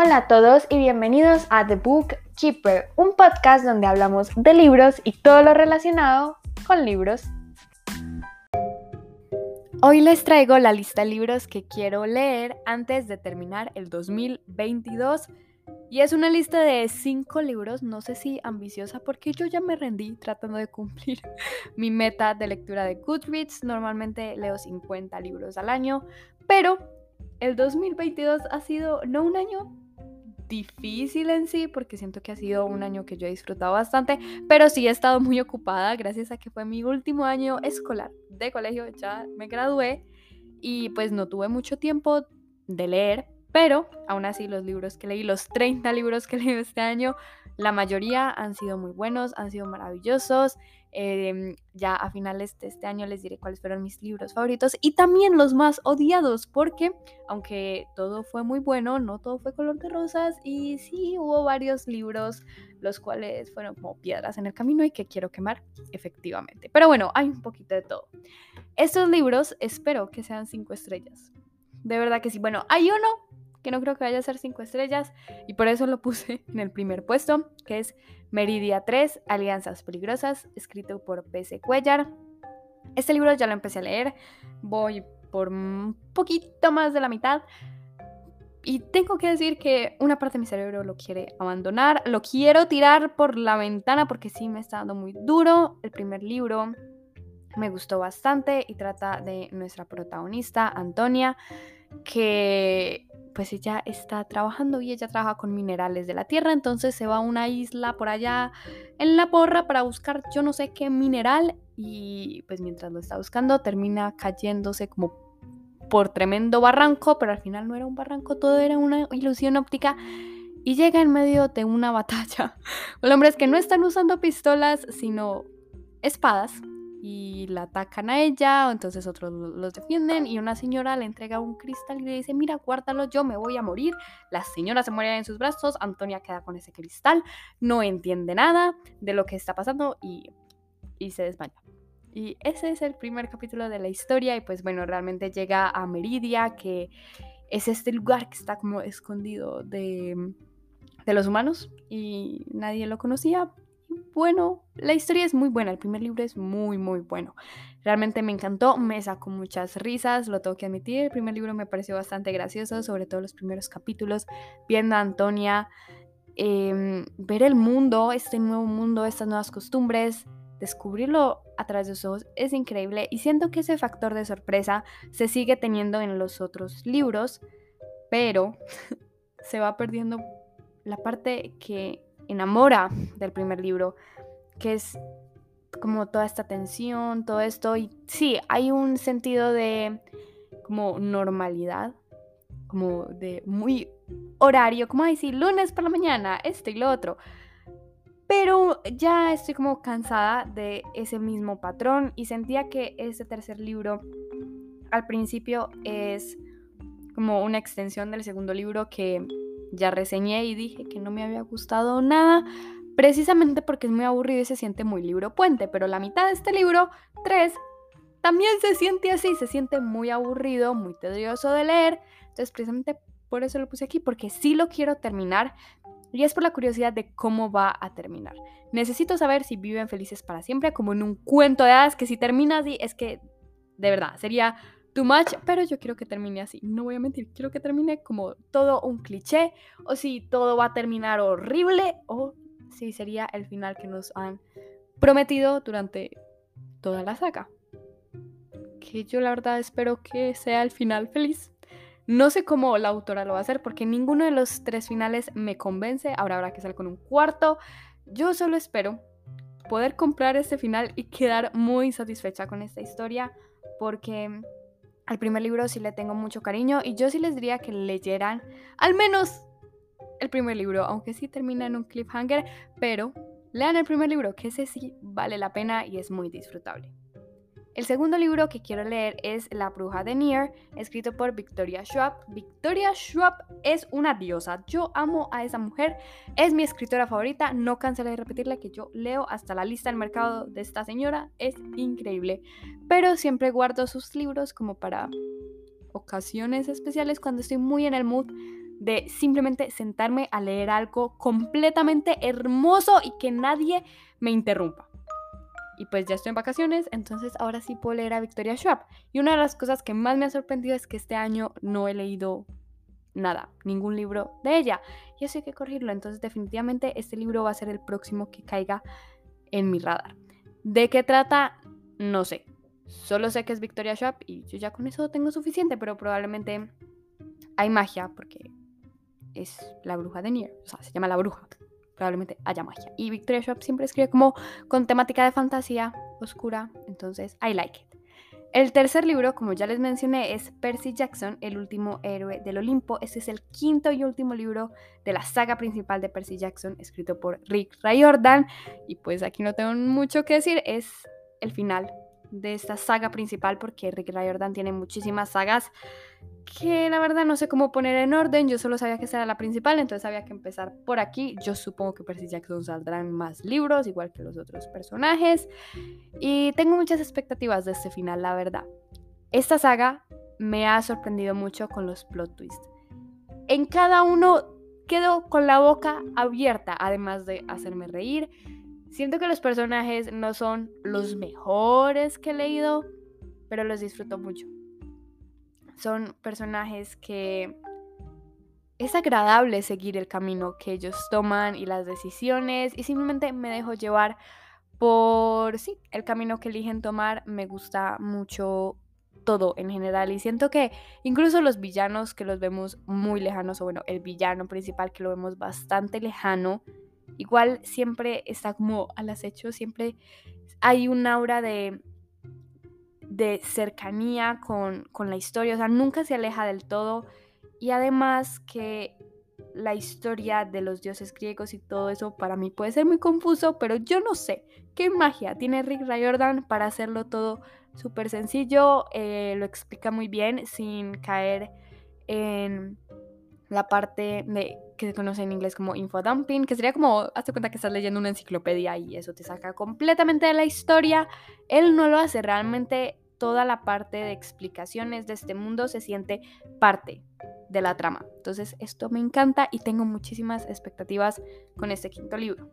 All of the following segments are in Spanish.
Hola a todos y bienvenidos a The Book Keeper, un podcast donde hablamos de libros y todo lo relacionado con libros. Hoy les traigo la lista de libros que quiero leer antes de terminar el 2022 y es una lista de cinco libros, no sé si ambiciosa porque yo ya me rendí tratando de cumplir mi meta de lectura de Goodreads. Normalmente leo 50 libros al año, pero el 2022 ha sido no un año difícil en sí, porque siento que ha sido un año que yo he disfrutado bastante, pero sí he estado muy ocupada gracias a que fue mi último año escolar de colegio, ya me gradué y pues no tuve mucho tiempo de leer, pero aún así los libros que leí, los 30 libros que leí este año, la mayoría han sido muy buenos, han sido maravillosos. Em, ya a finales de este año les diré cuáles fueron mis libros favoritos y también los más odiados, porque aunque todo fue muy bueno, no todo fue color de rosas y sí hubo varios libros los cuales fueron como piedras en el camino y que quiero quemar efectivamente. Pero bueno, hay un poquito de todo. Estos libros espero que sean cinco estrellas. De verdad que sí. Bueno, hay uno que no creo que vaya a ser 5 estrellas y por eso lo puse en el primer puesto, que es Meridia 3, Alianzas Peligrosas, escrito por P.C. Cuellar. Este libro ya lo empecé a leer, voy por un poquito más de la mitad. Y tengo que decir que una parte de mi cerebro lo quiere abandonar, lo quiero tirar por la ventana porque sí me está dando muy duro. El primer libro me gustó bastante y trata de nuestra protagonista, Antonia, que pues ella está trabajando y ella trabaja con minerales de la tierra, entonces se va a una isla por allá en la porra para buscar yo no sé qué mineral y pues mientras lo está buscando termina cayéndose como por tremendo barranco, pero al final no era un barranco, todo era una ilusión óptica y llega en medio de una batalla. Con hombres que no están usando pistolas, sino espadas y la atacan a ella, entonces otros los defienden y una señora le entrega un cristal y le dice, mira, guárdalo, yo me voy a morir. La señora se muere en sus brazos, Antonia queda con ese cristal, no entiende nada de lo que está pasando y, y se desmaya. Y ese es el primer capítulo de la historia y pues bueno, realmente llega a Meridia, que es este lugar que está como escondido de, de los humanos y nadie lo conocía, bueno, la historia es muy buena, el primer libro es muy, muy bueno. Realmente me encantó, me sacó muchas risas, lo tengo que admitir. El primer libro me pareció bastante gracioso, sobre todo los primeros capítulos, viendo a Antonia, em, ver el mundo, este nuevo mundo, estas nuevas costumbres, descubrirlo a través de sus ojos es increíble y siento que ese factor de sorpresa se sigue teniendo en los otros libros, pero se va perdiendo la parte que enamora del primer libro, que es como toda esta tensión, todo esto. Y sí, hay un sentido de como normalidad, como de muy horario, como decir lunes por la mañana, esto y lo otro. Pero ya estoy como cansada de ese mismo patrón y sentía que este tercer libro al principio es como una extensión del segundo libro que ya reseñé y dije que no me había gustado nada, precisamente porque es muy aburrido y se siente muy libro puente, pero la mitad de este libro, 3, también se siente así, se siente muy aburrido, muy tedioso de leer, entonces precisamente por eso lo puse aquí, porque sí lo quiero terminar y es por la curiosidad de cómo va a terminar. Necesito saber si viven felices para siempre, como en un cuento de hadas, que si termina así, es que, de verdad, sería too much, pero yo quiero que termine así. No voy a mentir, quiero que termine como todo un cliché, o si todo va a terminar horrible, o si sería el final que nos han prometido durante toda la saga. Que yo la verdad espero que sea el final feliz. No sé cómo la autora lo va a hacer porque ninguno de los tres finales me convence. Ahora habrá que salir con un cuarto. Yo solo espero poder comprar este final y quedar muy satisfecha con esta historia porque al primer libro sí le tengo mucho cariño y yo sí les diría que leyeran al menos el primer libro, aunque sí termina en un cliffhanger, pero lean el primer libro, que ese sí vale la pena y es muy disfrutable. El segundo libro que quiero leer es La bruja de Nier, escrito por Victoria Schwab. Victoria Schwab es una diosa. Yo amo a esa mujer. Es mi escritora favorita. No cansaré de repetirle que yo leo hasta la lista del mercado de esta señora. Es increíble. Pero siempre guardo sus libros como para ocasiones especiales cuando estoy muy en el mood de simplemente sentarme a leer algo completamente hermoso y que nadie me interrumpa. Y pues ya estoy en vacaciones, entonces ahora sí puedo leer a Victoria Schwab. Y una de las cosas que más me ha sorprendido es que este año no he leído nada, ningún libro de ella. Y eso hay que corregirlo. Entonces definitivamente este libro va a ser el próximo que caiga en mi radar. ¿De qué trata? No sé. Solo sé que es Victoria Schwab y yo ya con eso tengo suficiente, pero probablemente hay magia porque es la bruja de Nier. O sea, se llama la bruja. Probablemente haya magia. Y Victoria Schwab siempre escribe como con temática de fantasía oscura. Entonces, I like it. El tercer libro, como ya les mencioné, es Percy Jackson, el último héroe del Olimpo. Este es el quinto y último libro de la saga principal de Percy Jackson, escrito por Rick Riordan. Y pues aquí no tengo mucho que decir, es el final de esta saga principal porque Rick Riordan tiene muchísimas sagas que la verdad no sé cómo poner en orden. Yo solo sabía que esa era la principal, entonces había que empezar por aquí. Yo supongo que Percy Jackson saldrán más libros, igual que los otros personajes. Y tengo muchas expectativas de este final, la verdad. Esta saga me ha sorprendido mucho con los plot twists. En cada uno quedo con la boca abierta, además de hacerme reír. Siento que los personajes no son los mejores que he leído, pero los disfruto mucho. Son personajes que es agradable seguir el camino que ellos toman y las decisiones y simplemente me dejo llevar por, sí, el camino que eligen tomar. Me gusta mucho todo en general y siento que incluso los villanos que los vemos muy lejanos o bueno, el villano principal que lo vemos bastante lejano, igual siempre está como al acecho, siempre hay un aura de, de cercanía con, con la historia, o sea, nunca se aleja del todo. Y además que la historia de los dioses griegos y todo eso para mí puede ser muy confuso, pero yo no sé qué magia tiene Rick Riordan para hacerlo todo súper sencillo, eh, lo explica muy bien sin caer en la parte que se conoce en inglés como infodumping, que sería como, hazte cuenta que estás leyendo una enciclopedia y eso te saca completamente de la historia. Él no lo hace, realmente toda la parte de explicaciones de este mundo se siente parte de la trama. Entonces esto me encanta y tengo muchísimas expectativas con este quinto libro.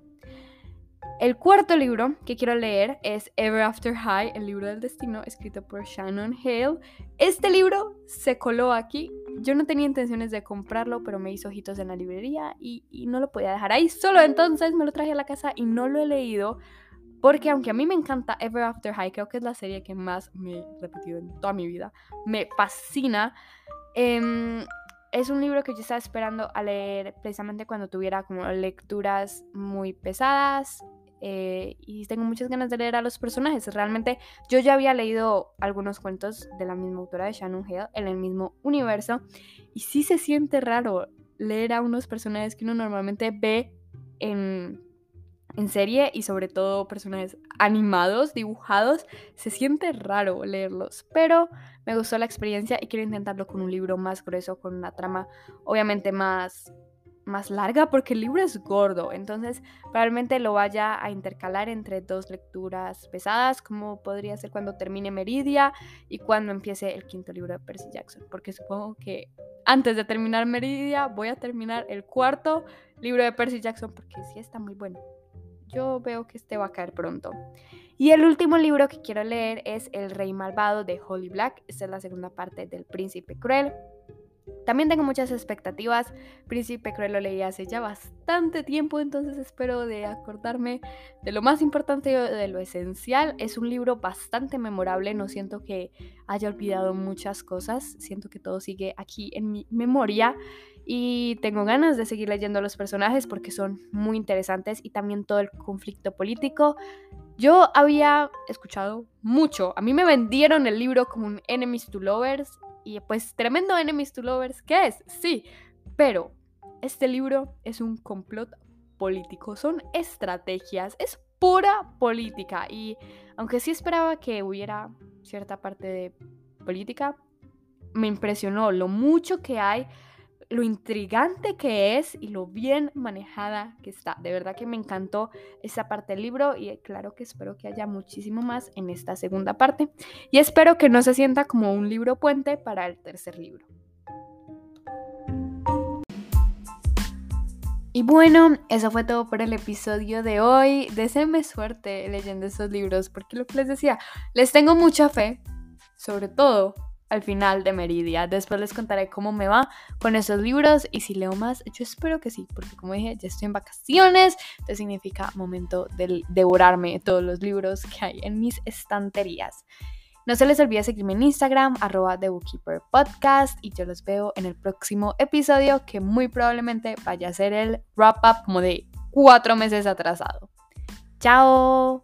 El cuarto libro que quiero leer es Ever After High, el libro del destino, escrito por Shannon Hale. Este libro se coló aquí. Yo no tenía intenciones de comprarlo, pero me hizo ojitos en la librería y, no lo podía dejar ahí. Solo entonces me lo traje a la casa y no lo he leído. Porque aunque a mí me encanta Ever After High, creo que es la serie que más me he repetido en toda mi vida. Me fascina. Eh, es un libro que yo estaba esperando a leer precisamente cuando tuviera como lecturas muy pesadas eh, y tengo muchas ganas de leer a los personajes. Realmente yo ya había leído algunos cuentos de la misma autora de Shannon Hale en el mismo universo y sí se siente raro leer a unos personajes que uno normalmente ve en en serie y sobre todo personajes animados, dibujados, se siente raro leerlos, pero me gustó la experiencia y quiero intentarlo con un libro más grueso, con una trama obviamente más más larga porque el libro es gordo, entonces probablemente lo vaya a intercalar entre dos lecturas pesadas, como podría ser cuando termine Meridia y cuando empiece el quinto libro de Percy Jackson, porque supongo que antes de terminar Meridia voy a terminar el cuarto libro de Percy Jackson porque sí está muy bueno yo veo que este va a caer pronto. Y el último libro que quiero leer es El Rey Malvado de Holly Black. Esta es la segunda parte del Príncipe Cruel. También tengo muchas expectativas. Príncipe Cruel lo leí hace ya bastante tiempo, entonces espero de acordarme de lo más importante de lo esencial. Es un libro bastante memorable, no siento que haya olvidado muchas cosas, siento que todo sigue aquí en mi memoria y tengo ganas de seguir leyendo los personajes porque son muy interesantes y también todo el conflicto político. Yo había escuchado mucho, a mí me vendieron el libro como Enemies to Lovers y pues tremendo Enemies to Lovers, ¿qué es? Sí, pero este libro es un complot político, son estrategias, es pura política y aunque sí esperaba que hubiera cierta parte de política, me impresionó lo mucho que hay lo intrigante que es y lo bien manejada que está. De verdad que me encantó esa parte del libro y claro que espero que haya muchísimo más en esta segunda parte. Y espero que no se sienta como un libro puente para el tercer libro. Y bueno, eso fue todo por el episodio de hoy. Deseenme suerte leyendo estos libros, porque lo que les decía, les tengo mucha fe, sobre todo al final de Meridia. Después les contaré cómo me va con esos libros y si leo más, yo espero que sí, porque como dije, ya estoy en vacaciones, entonces significa momento de devorarme todos los libros que hay en mis estanterías. No se les olvide seguirme en Instagram, arroba The Bookkeeper Podcast, y yo los veo en el próximo episodio que muy probablemente vaya a ser el wrap up como de cuatro meses atrasado. ¡Chao!